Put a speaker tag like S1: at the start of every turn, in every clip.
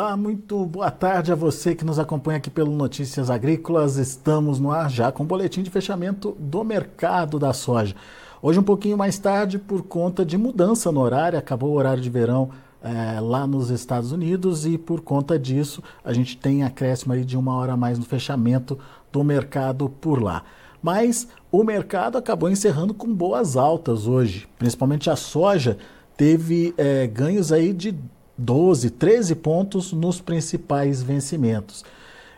S1: Olá, muito boa tarde a você que nos acompanha aqui pelo Notícias Agrícolas. Estamos no ar já com o boletim de fechamento do mercado da soja. Hoje um pouquinho mais tarde por conta de mudança no horário, acabou o horário de verão é, lá nos Estados Unidos e por conta disso a gente tem acréscimo aí de uma hora a mais no fechamento do mercado por lá. Mas o mercado acabou encerrando com boas altas hoje, principalmente a soja teve é, ganhos aí de 12, 13 pontos nos principais vencimentos.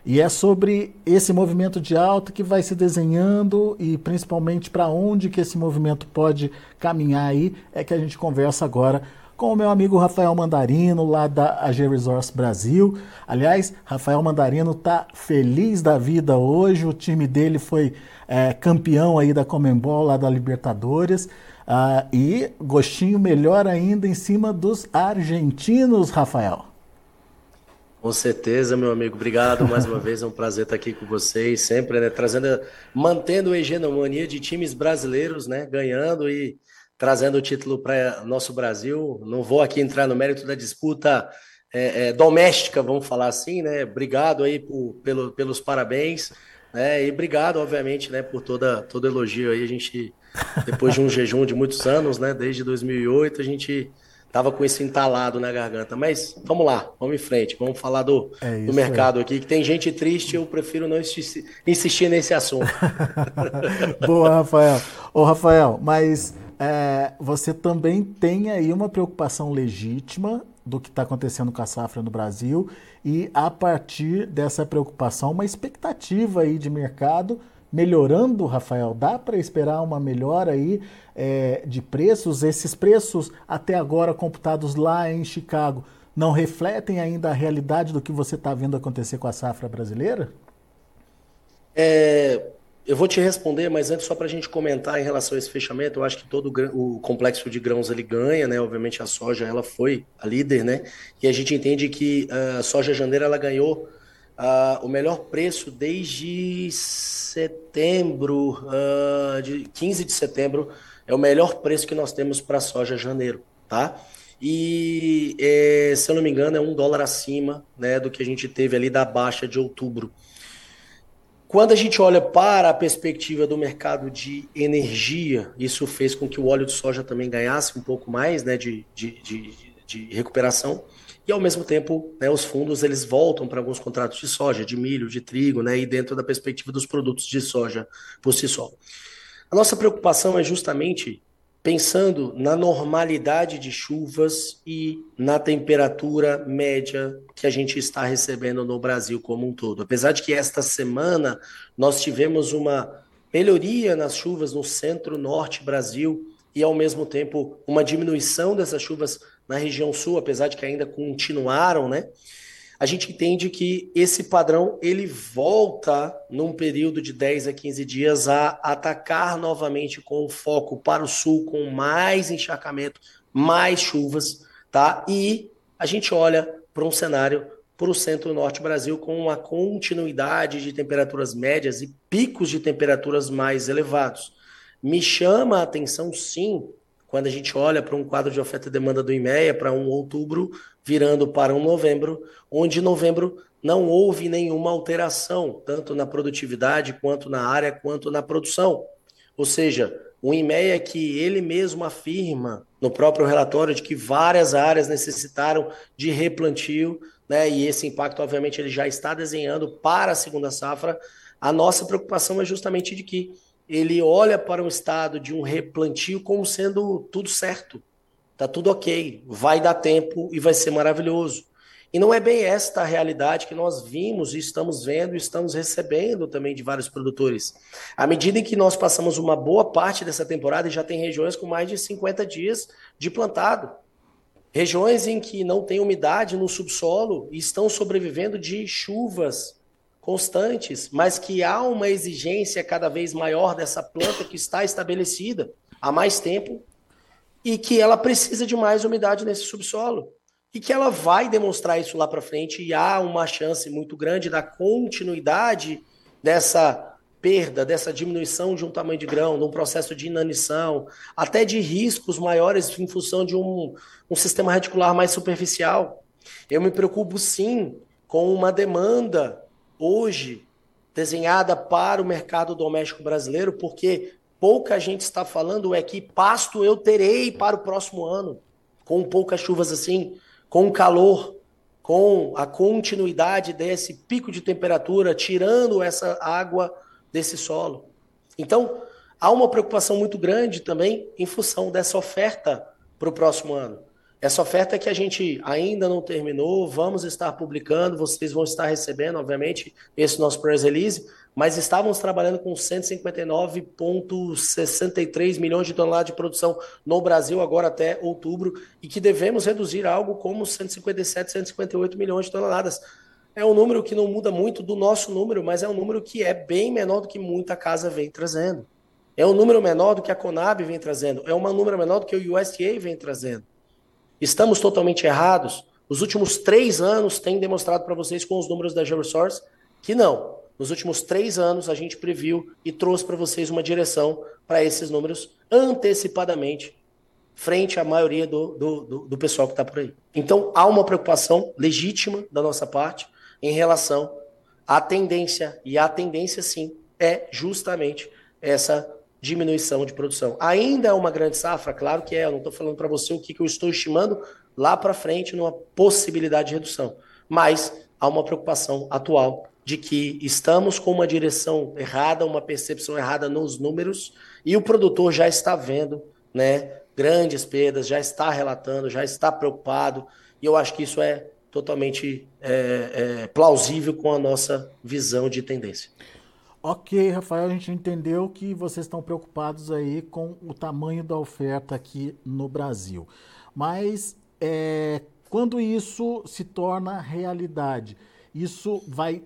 S1: E é sobre esse movimento de alta que vai se desenhando e principalmente para onde que esse movimento pode caminhar aí, é que a gente conversa agora com o meu amigo Rafael Mandarino, lá da AG Resource Brasil. Aliás, Rafael Mandarino está feliz da vida hoje, o time dele foi é, campeão aí da Comembol, lá da Libertadores. Ah, e gostinho melhor ainda em cima dos argentinos, Rafael.
S2: Com certeza, meu amigo. Obrigado mais uma vez. É um prazer estar aqui com vocês, sempre, né? Trazendo, mantendo a hegemonia de times brasileiros, né? Ganhando e trazendo o título para nosso Brasil. Não vou aqui entrar no mérito da disputa é, é, doméstica, vamos falar assim, né? Obrigado aí por, pelo, pelos parabéns, né? E obrigado, obviamente, né? Por toda todo elogio aí. A gente depois de um jejum de muitos anos, né? Desde 2008, a gente tava com isso entalado na garganta. Mas vamos lá, vamos em frente, vamos falar do, é do mercado aí. aqui, que tem gente triste, eu prefiro não insistir, nesse assunto.
S1: Boa, Rafael. Ô, Rafael, mas é, você também tem aí uma preocupação legítima do que está acontecendo com a safra no Brasil e, a partir dessa preocupação, uma expectativa aí de mercado melhorando, Rafael? Dá para esperar uma melhora aí é, de preços? Esses preços até agora computados lá em Chicago não refletem ainda a realidade do que você está vendo acontecer com a safra brasileira?
S2: É, eu vou te responder, mas antes só para a gente comentar em relação a esse fechamento, eu acho que todo o complexo de grãos ele ganha, né? Obviamente a soja ela foi a líder, né? E a gente entende que ah, a soja janeira ela ganhou uh, o melhor preço desde setembro, uh, de 15 de setembro, é o melhor preço que nós temos para soja janeiro, tá? E, é, se eu não me engano, é um dólar acima né, do que a gente teve ali da baixa de outubro. Quando a gente olha para a perspectiva do mercado de energia, isso fez com que o óleo de soja também ganhasse um pouco mais né, de, de, de, de recuperação e ao mesmo tempo né, os fundos eles voltam para alguns contratos de soja, de milho, de trigo, né, e dentro da perspectiva dos produtos de soja por si só. A nossa preocupação é justamente pensando na normalidade de chuvas e na temperatura média que a gente está recebendo no Brasil como um todo. Apesar de que esta semana nós tivemos uma melhoria nas chuvas no centro-norte Brasil e ao mesmo tempo uma diminuição dessas chuvas na região sul, apesar de que ainda continuaram, né? A gente entende que esse padrão ele volta num período de 10 a 15 dias a atacar novamente com foco para o sul, com mais encharcamento, mais chuvas, tá? E a gente olha para um cenário para o centro-norte Brasil com uma continuidade de temperaturas médias e picos de temperaturas mais elevados. Me chama a atenção, sim, quando a gente olha para um quadro de oferta e demanda do IMEA para um outubro virando para um novembro, onde novembro não houve nenhuma alteração, tanto na produtividade, quanto na área, quanto na produção. Ou seja, o IMEA que ele mesmo afirma no próprio relatório de que várias áreas necessitaram de replantio, né, e esse impacto, obviamente, ele já está desenhando para a segunda safra. A nossa preocupação é justamente de que ele olha para o estado de um replantio como sendo tudo certo, tá tudo ok, vai dar tempo e vai ser maravilhoso. E não é bem esta a realidade que nós vimos e estamos vendo e estamos recebendo também de vários produtores. À medida em que nós passamos uma boa parte dessa temporada, já tem regiões com mais de 50 dias de plantado. Regiões em que não tem umidade no subsolo e estão sobrevivendo de chuvas constantes, mas que há uma exigência cada vez maior dessa planta que está estabelecida há mais tempo e que ela precisa de mais umidade nesse subsolo e que ela vai demonstrar isso lá para frente e há uma chance muito grande da continuidade dessa perda, dessa diminuição de um tamanho de grão, num processo de inanição, até de riscos maiores em função de um, um sistema reticular mais superficial. Eu me preocupo sim com uma demanda hoje desenhada para o mercado doméstico brasileiro, porque pouca gente está falando é que pasto eu terei para o próximo ano, com poucas chuvas assim, com calor, com a continuidade desse pico de temperatura, tirando essa água desse solo. Então, há uma preocupação muito grande também em função dessa oferta para o próximo ano. Essa oferta que a gente ainda não terminou, vamos estar publicando, vocês vão estar recebendo, obviamente, esse nosso press release, mas estávamos trabalhando com 159,63 milhões de toneladas de produção no Brasil agora até outubro e que devemos reduzir algo como 157, 158 milhões de toneladas. É um número que não muda muito do nosso número, mas é um número que é bem menor do que muita casa vem trazendo. É um número menor do que a Conab vem trazendo. É um número menor do que o USDA vem trazendo. Estamos totalmente errados? Os últimos três anos têm demonstrado para vocês com os números da GeoResource que não. Nos últimos três anos a gente previu e trouxe para vocês uma direção para esses números antecipadamente, frente à maioria do, do, do, do pessoal que está por aí. Então há uma preocupação legítima da nossa parte em relação à tendência, e a tendência sim é justamente essa diminuição de produção. Ainda é uma grande safra? Claro que é. Eu não estou falando para você o que, que eu estou estimando lá para frente numa possibilidade de redução. Mas há uma preocupação atual de que estamos com uma direção errada, uma percepção errada nos números e o produtor já está vendo, né, grandes perdas, já está relatando, já está preocupado e eu acho que isso é totalmente é, é, plausível com a nossa visão de tendência.
S1: Ok, Rafael, a gente entendeu que vocês estão preocupados aí com o tamanho da oferta aqui no Brasil. Mas é, quando isso se torna realidade, isso vai,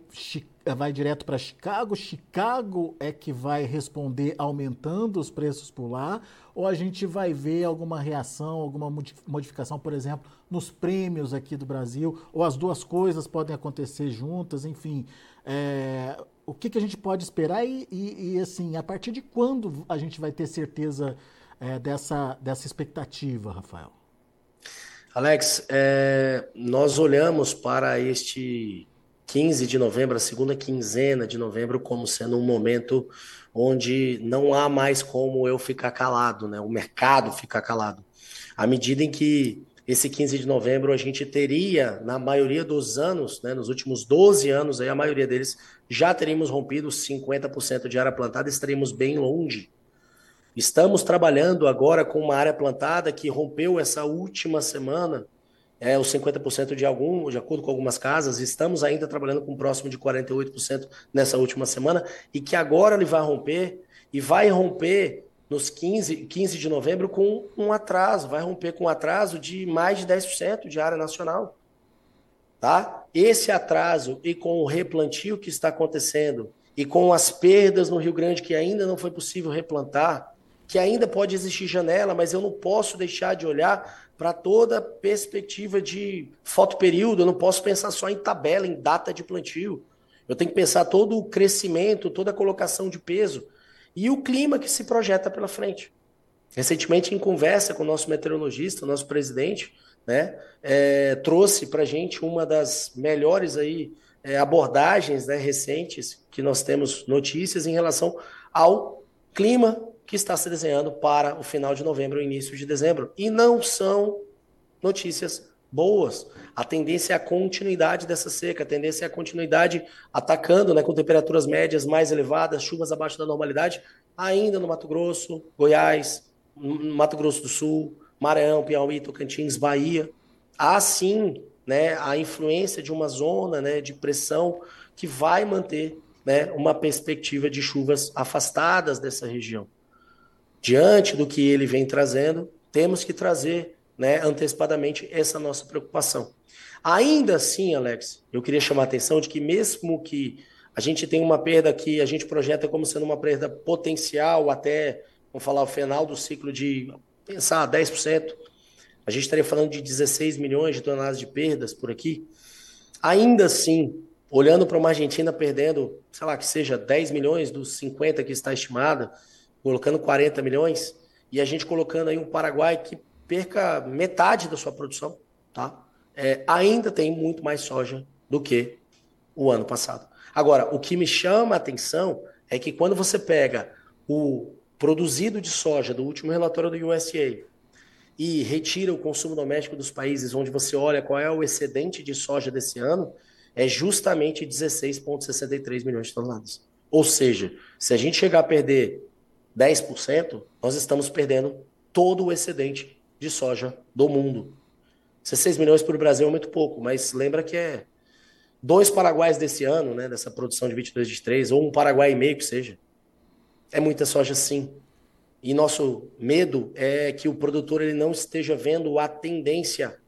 S1: vai direto para Chicago? Chicago é que vai responder aumentando os preços por lá? Ou a gente vai ver alguma reação, alguma modificação, por exemplo, nos prêmios aqui do Brasil? Ou as duas coisas podem acontecer juntas? Enfim, é, o que, que a gente pode esperar e, e, e, assim, a partir de quando a gente vai ter certeza é, dessa, dessa expectativa, Rafael?
S2: Alex, é, nós olhamos para este 15 de novembro, a segunda quinzena de novembro, como sendo um momento onde não há mais como eu ficar calado, né? o mercado ficar calado. À medida em que esse 15 de novembro a gente teria, na maioria dos anos, né, nos últimos 12 anos, aí, a maioria deles, já teríamos rompido 50% de área plantada, estaríamos bem longe. Estamos trabalhando agora com uma área plantada que rompeu essa última semana, é, os 50% de algum, de acordo com algumas casas, estamos ainda trabalhando com próximo de 48% nessa última semana, e que agora ele vai romper, e vai romper nos 15, 15 de novembro com um atraso, vai romper com um atraso de mais de 10% de área nacional. Tá? Esse atraso e com o replantio que está acontecendo e com as perdas no Rio Grande que ainda não foi possível replantar, que ainda pode existir janela, mas eu não posso deixar de olhar para toda perspectiva de fotoperíodo, eu não posso pensar só em tabela, em data de plantio. Eu tenho que pensar todo o crescimento, toda a colocação de peso e o clima que se projeta pela frente. Recentemente, em conversa com o nosso meteorologista, nosso presidente, né, é, trouxe para a gente uma das melhores aí, é, abordagens né, recentes que nós temos notícias em relação ao clima que está se desenhando para o final de novembro e início de dezembro. E não são notícias boas. A tendência é a continuidade dessa seca, a tendência é a continuidade atacando, né, com temperaturas médias mais elevadas, chuvas abaixo da normalidade, ainda no Mato Grosso, Goiás, Mato Grosso do Sul, Maranhão, Piauí, Tocantins, Bahia. Há sim né, a influência de uma zona né, de pressão que vai manter né, uma perspectiva de chuvas afastadas dessa região. Diante do que ele vem trazendo, temos que trazer né, antecipadamente essa nossa preocupação. Ainda assim, Alex, eu queria chamar a atenção de que mesmo que a gente tenha uma perda que a gente projeta como sendo uma perda potencial até, vamos falar, o final do ciclo de pensar 10%, a gente estaria falando de 16 milhões de toneladas de perdas por aqui. Ainda assim, olhando para uma Argentina perdendo, sei lá, que seja 10 milhões dos 50 que está estimada, colocando 40 milhões, e a gente colocando aí um Paraguai que perca metade da sua produção, tá? é, ainda tem muito mais soja do que o ano passado. Agora, o que me chama a atenção é que quando você pega o produzido de soja do último relatório do USDA e retira o consumo doméstico dos países onde você olha qual é o excedente de soja desse ano, é justamente 16,63 milhões de toneladas. Ou seja, se a gente chegar a perder 10%, nós estamos perdendo todo o excedente de soja do mundo. 16 milhões para o Brasil é muito pouco, mas lembra que é dois paraguaios desse ano, né, dessa produção de 22, 23, ou um paraguai e meio que seja. É muita soja sim. E nosso medo é que o produtor ele não esteja vendo a tendência,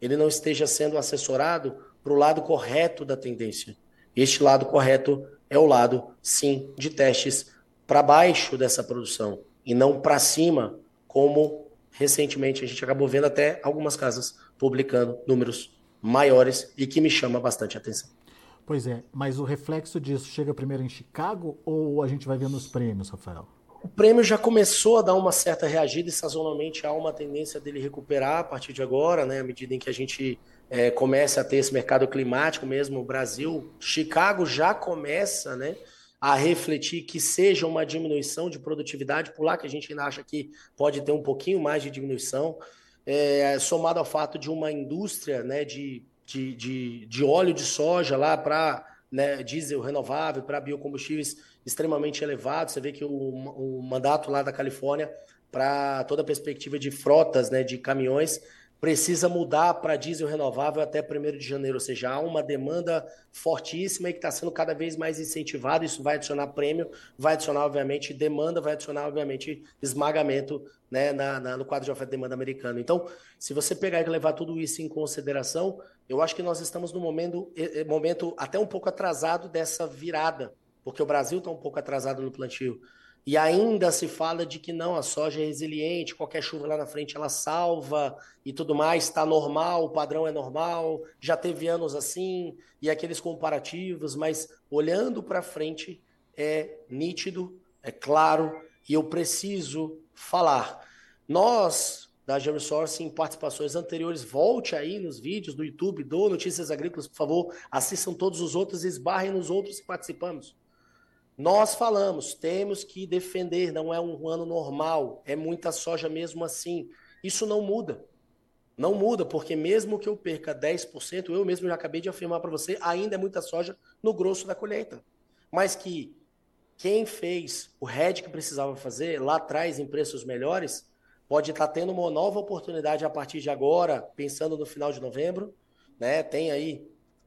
S2: ele não esteja sendo assessorado para o lado correto da tendência. Este lado correto é o lado, sim, de testes para baixo dessa produção e não para cima, como recentemente a gente acabou vendo até algumas casas publicando números maiores e que me chama bastante atenção.
S1: Pois é, mas o reflexo disso chega primeiro em Chicago ou a gente vai ver nos prêmios, Rafael?
S2: O prêmio já começou a dar uma certa reagida e sazonalmente há uma tendência dele recuperar a partir de agora, né? À medida em que a gente é, começa a ter esse mercado climático mesmo, o Brasil, Chicago já começa, né? A refletir que seja uma diminuição de produtividade, por lá que a gente ainda acha que pode ter um pouquinho mais de diminuição, é, somado ao fato de uma indústria né, de, de, de, de óleo de soja lá para né, diesel renovável, para biocombustíveis extremamente elevado. Você vê que o, o mandato lá da Califórnia para toda a perspectiva de frotas, né, de caminhões, precisa mudar para diesel renovável até 1 de janeiro, ou seja, há uma demanda fortíssima e que está sendo cada vez mais incentivada. Isso vai adicionar prêmio, vai adicionar, obviamente, demanda, vai adicionar, obviamente, esmagamento né, na, na, no quadro de oferta e demanda americano. Então, se você pegar e levar tudo isso em consideração, eu acho que nós estamos no momento, momento até um pouco atrasado dessa virada porque o Brasil está um pouco atrasado no plantio. E ainda se fala de que não, a soja é resiliente, qualquer chuva lá na frente ela salva e tudo mais, está normal, o padrão é normal, já teve anos assim, e aqueles comparativos, mas olhando para frente é nítido, é claro, e eu preciso falar. Nós, da GeoSource, em participações anteriores, volte aí nos vídeos do YouTube do Notícias Agrícolas, por favor, assistam todos os outros esbarrem nos outros que participamos. Nós falamos, temos que defender, não é um ano normal, é muita soja mesmo assim. Isso não muda. Não muda, porque mesmo que eu perca 10%, eu mesmo já acabei de afirmar para você, ainda é muita soja no grosso da colheita. Mas que quem fez o hedge que precisava fazer lá atrás em preços melhores, pode estar tá tendo uma nova oportunidade a partir de agora, pensando no final de novembro, né? Tem aí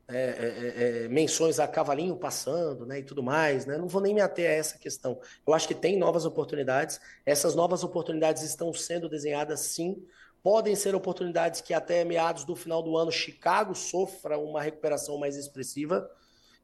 S2: é, é, é, é, menções a cavalinho passando, né, e tudo mais, né? Não vou nem me ater a essa questão. Eu acho que tem novas oportunidades. Essas novas oportunidades estão sendo desenhadas, sim. Podem ser oportunidades que até meados do final do ano Chicago sofra uma recuperação mais expressiva.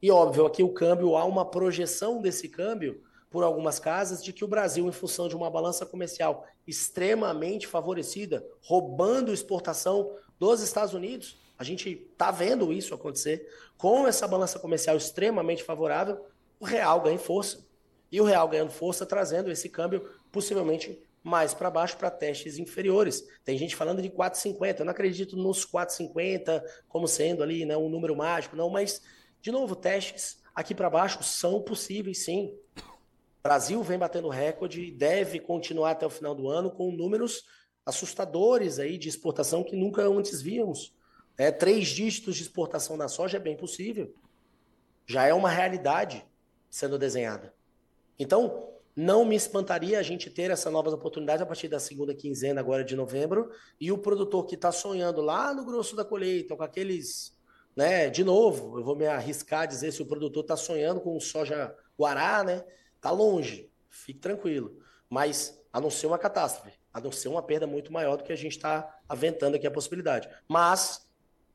S2: E óbvio, aqui o câmbio há uma projeção desse câmbio por algumas casas de que o Brasil, em função de uma balança comercial extremamente favorecida, roubando exportação dos Estados Unidos, a gente está vendo isso acontecer. Com essa balança comercial extremamente favorável, o real ganha força. E o real ganhando força, trazendo esse câmbio possivelmente mais para baixo para testes inferiores. Tem gente falando de 4,50. Eu não acredito nos 4,50 como sendo ali né, um número mágico, não, mas, de novo, testes aqui para baixo são possíveis, sim. Brasil vem batendo recorde e deve continuar até o final do ano com números assustadores aí de exportação que nunca antes víamos. É, três dígitos de exportação da soja é bem possível. Já é uma realidade sendo desenhada. Então, não me espantaria a gente ter essa novas oportunidades a partir da segunda quinzena agora de novembro e o produtor que está sonhando lá no grosso da colheita com aqueles, né? De novo, eu vou me arriscar a dizer se o produtor está sonhando com soja guará, né? Tá longe, fique tranquilo. Mas a não ser uma catástrofe, a não ser uma perda muito maior do que a gente está aventando aqui a possibilidade. Mas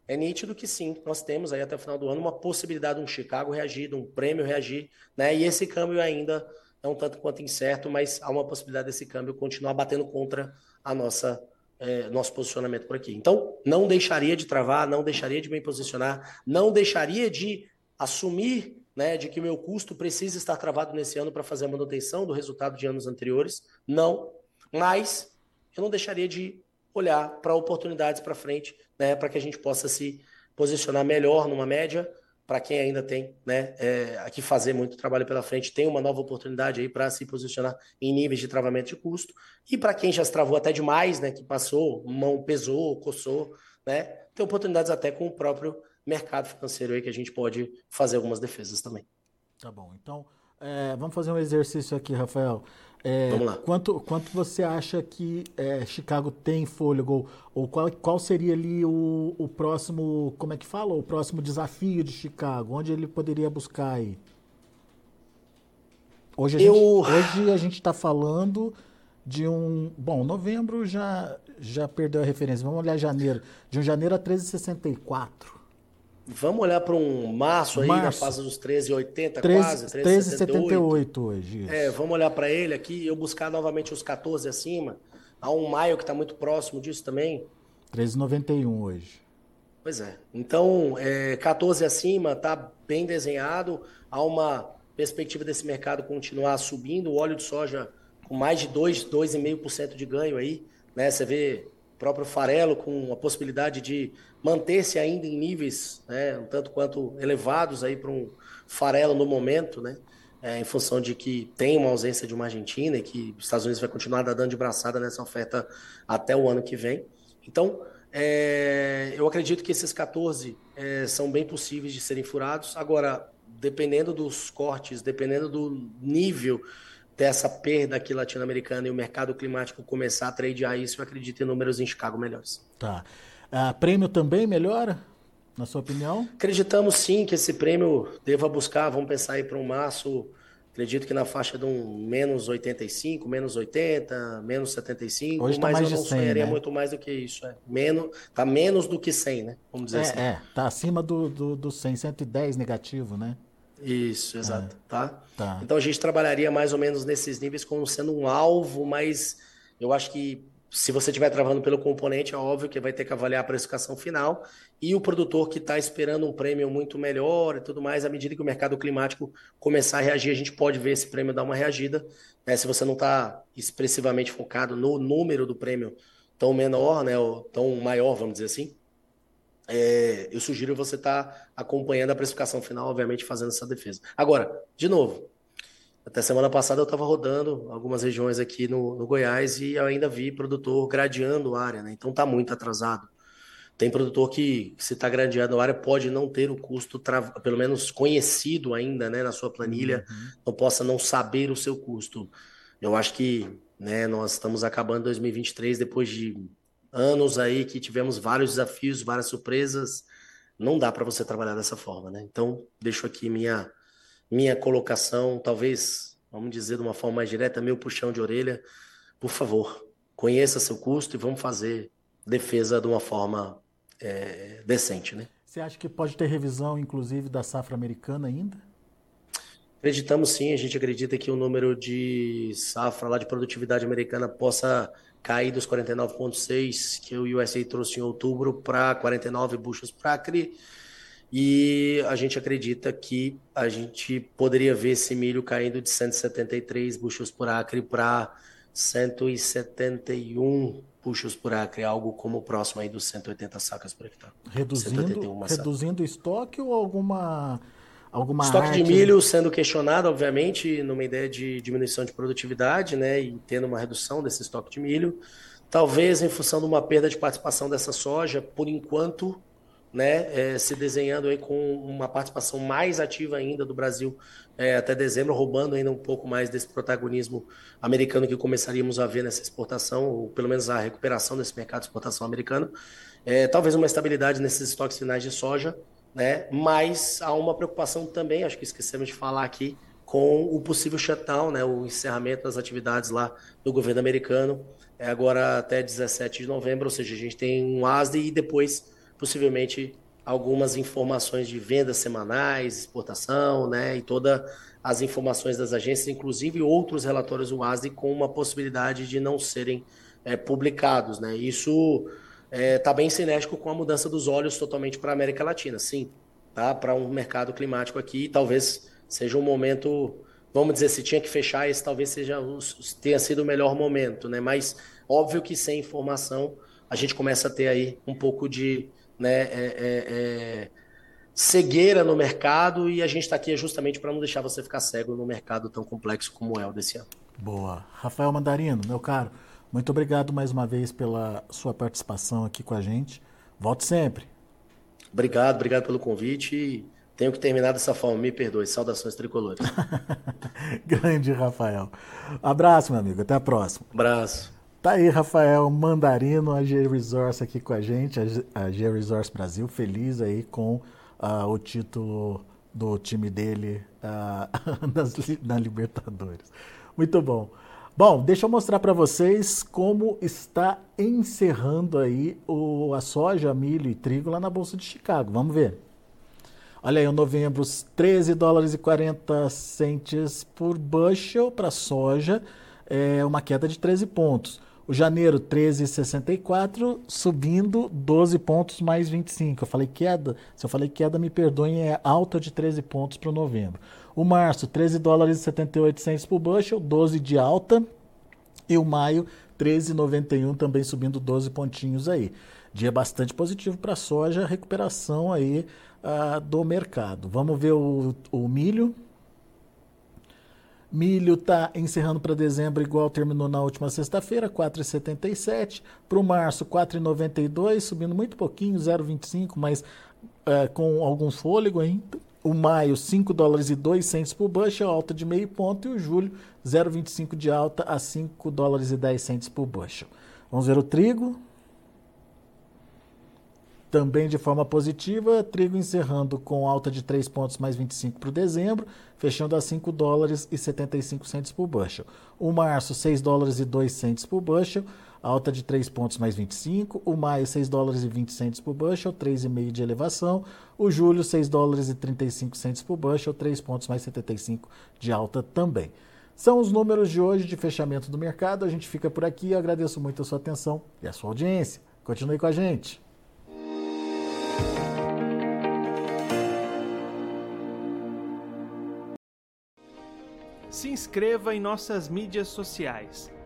S2: é nítido que sim, nós temos aí até o final do ano uma possibilidade de um Chicago reagir, de um prêmio reagir, né? E esse câmbio ainda é um tanto quanto incerto, mas há uma possibilidade desse câmbio continuar batendo contra a nossa é, nosso posicionamento por aqui. Então, não deixaria de travar, não deixaria de me posicionar, não deixaria de assumir né, de que o meu custo precisa estar travado nesse ano para fazer a manutenção do resultado de anos anteriores. Não, mas eu não deixaria de olhar para oportunidades para frente, né, para que a gente possa se posicionar melhor numa média, para quem ainda tem né, é, aqui fazer muito trabalho pela frente, tem uma nova oportunidade aí para se posicionar em níveis de travamento de custo. E para quem já se travou até demais, né, que passou, mão pesou, coçou, né, tem oportunidades até com o próprio mercado financeiro aí que a gente pode fazer algumas defesas também.
S1: Tá bom. Então, é, vamos fazer um exercício aqui, Rafael.
S2: É, vamos lá.
S1: Quanto, quanto você acha que é, Chicago tem fôlego? Ou qual, qual seria ali o, o próximo, como é que fala? O próximo desafio de Chicago? Onde ele poderia buscar aí? Hoje a, Eu... gente, hoje a gente está falando de um. Bom, novembro já, já perdeu a referência. Vamos olhar janeiro. De um janeiro a 13,64.
S2: Vamos olhar para um março aí março. na fase dos 13,80 quase,
S1: 13,78 hoje.
S2: Isso. É, vamos olhar para ele aqui e eu buscar novamente os 14 acima. Há um maio que está muito próximo disso também.
S1: 13,91 hoje.
S2: Pois é. Então, é, 14 acima está bem desenhado. Há uma perspectiva desse mercado continuar subindo. O óleo de soja com mais de 2, 2,5% de ganho aí. Né? Você vê próprio farelo com a possibilidade de manter-se ainda em níveis né, um tanto quanto elevados aí para um farelo no momento, né? É, em função de que tem uma ausência de uma Argentina e que os Estados Unidos vai continuar dando de braçada nessa oferta até o ano que vem. Então, é, eu acredito que esses 14 é, são bem possíveis de serem furados. Agora, dependendo dos cortes, dependendo do nível dessa perda aqui latino-americana e o mercado climático começar a tradear isso, eu acredito em números em Chicago melhores.
S1: Tá. Uh, prêmio também melhora, na sua opinião?
S2: Acreditamos sim que esse prêmio deva buscar, vamos pensar aí para um março, acredito que na faixa de um menos 85, menos 80, menos 75,
S1: Hoje tá mas mais
S2: eu não
S1: 100,
S2: sonharia
S1: né?
S2: muito mais do que isso. É. Menos, tá menos do que 100, né? Vamos dizer
S1: é,
S2: assim.
S1: É, tá acima do, do, do 100, 110 negativo, né?
S2: Isso, exato. É. Tá?
S1: tá?
S2: Então a gente trabalharia mais ou menos nesses níveis como sendo um alvo, mas eu acho que se você estiver travando pelo componente, é óbvio que vai ter que avaliar a precificação final e o produtor que está esperando um prêmio muito melhor e tudo mais, à medida que o mercado climático começar a reagir, a gente pode ver esse prêmio dar uma reagida. Né? Se você não está expressivamente focado no número do prêmio tão menor, né, ou tão maior, vamos dizer assim, é, eu sugiro você estar tá acompanhando a precificação final, obviamente fazendo essa defesa. Agora, de novo, até semana passada eu estava rodando algumas regiões aqui no, no, Goiás e eu ainda vi produtor gradeando a área, né? então está muito atrasado. Tem produtor que, se está gradeando a área, pode não ter o custo, pelo menos conhecido ainda né, na sua planilha, uhum. não possa não saber o seu custo. Eu acho que né, nós estamos acabando 2023 depois de anos aí que tivemos vários desafios, várias surpresas. Não dá para você trabalhar dessa forma, né? Então, deixo aqui minha minha colocação, talvez, vamos dizer de uma forma mais direta, meu puxão de orelha. Por favor, conheça seu custo e vamos fazer defesa de uma forma é, decente, né?
S1: Você acha que pode ter revisão, inclusive, da safra americana ainda?
S2: Acreditamos sim, a gente acredita que o número de safra lá de produtividade americana possa cair dos 49,6 que o USA trouxe em outubro para 49 buchas por acre. E a gente acredita que a gente poderia ver esse milho caindo de 173 buchos por acre para 171 buchos por acre, algo como próximo aí dos 180 sacas por hectare.
S1: Reduzindo, reduzindo o estoque ou alguma alguma
S2: Estoque arte... de milho sendo questionado, obviamente, numa ideia de diminuição de produtividade, né, e tendo uma redução desse estoque de milho, talvez em função de uma perda de participação dessa soja, por enquanto, né, é, se desenhando aí com uma participação mais ativa ainda do Brasil é, até dezembro, roubando ainda um pouco mais desse protagonismo americano que começaríamos a ver nessa exportação, ou pelo menos a recuperação desse mercado de exportação americano. É, talvez uma estabilidade nesses estoques finais de soja, né? Mas há uma preocupação também, acho que esquecemos de falar aqui, com o possível shutdown, né? O encerramento das atividades lá do governo americano, é agora até 17 de novembro, ou seja, a gente tem um ASDE e depois, possivelmente, algumas informações de vendas semanais, exportação, né? E todas as informações das agências, inclusive outros relatórios do ASDE com uma possibilidade de não serem é, publicados, né? Isso está é, tá bem cinético com a mudança dos olhos totalmente para a América Latina, sim, tá? Para um mercado climático aqui, talvez seja um momento, vamos dizer, se tinha que fechar, esse talvez seja tenha sido o melhor momento, né? Mas óbvio que sem informação a gente começa a ter aí um pouco de né, é, é, é cegueira no mercado e a gente está aqui justamente para não deixar você ficar cego no mercado tão complexo como é o desse ano.
S1: Boa. Rafael Mandarino, meu caro, muito obrigado mais uma vez pela sua participação aqui com a gente. Volte sempre.
S2: Obrigado, obrigado pelo convite tenho que terminar dessa forma, me perdoe. Saudações tricolores.
S1: Grande Rafael. Abraço, meu amigo, até a próxima.
S2: Abraço.
S1: Tá aí, Rafael Mandarino, a G Resource aqui com a gente, a G Resource Brasil, feliz aí com uh, o título do time dele uh, nas, na Libertadores. Muito bom. Bom, deixa eu mostrar para vocês como está encerrando aí o, a soja, milho e trigo lá na Bolsa de Chicago. Vamos ver. Olha aí, o novembro, 13 dólares e 40 centes por bushel para soja, é uma queda de 13 pontos. O janeiro, 13,64, subindo 12 pontos mais 25. Eu falei queda, se eu falei queda, me perdoem, é alta de 13 pontos para o novembro. O março, 13 dólares e 78 por bushel, 12 de alta. E o maio, 13,91 também subindo 12 pontinhos aí. Dia bastante positivo para a soja, recuperação aí uh, do mercado. Vamos ver o, o milho. Milho está encerrando para dezembro igual terminou na última sexta-feira, 4,77. Para o março, 4,92, subindo muito pouquinho, 0,25, mas uh, com algum fôlego ainda. O maio, 5 dólares e 2 centos por bushel, alta de meio ponto. E o julho, 0,25 de alta a 5 dólares e 10 centos por bushel. Vamos ver o trigo. Também de forma positiva, trigo encerrando com alta de 3 pontos mais 25 para o dezembro, fechando a 5 dólares e 75 centos por bushel. O março, 6 dólares e 2 centos por bushel, alta de 3 pontos mais 25. O maio, 6 dólares e 20 centos por bushel, 3,5 de elevação. O julho, 6 dólares e 35 centos por bushel, 3 pontos mais 75 de alta também. São os números de hoje de fechamento do mercado. A gente fica por aqui. Eu agradeço muito a sua atenção e a sua audiência. Continue com a gente.
S3: Se inscreva em nossas mídias sociais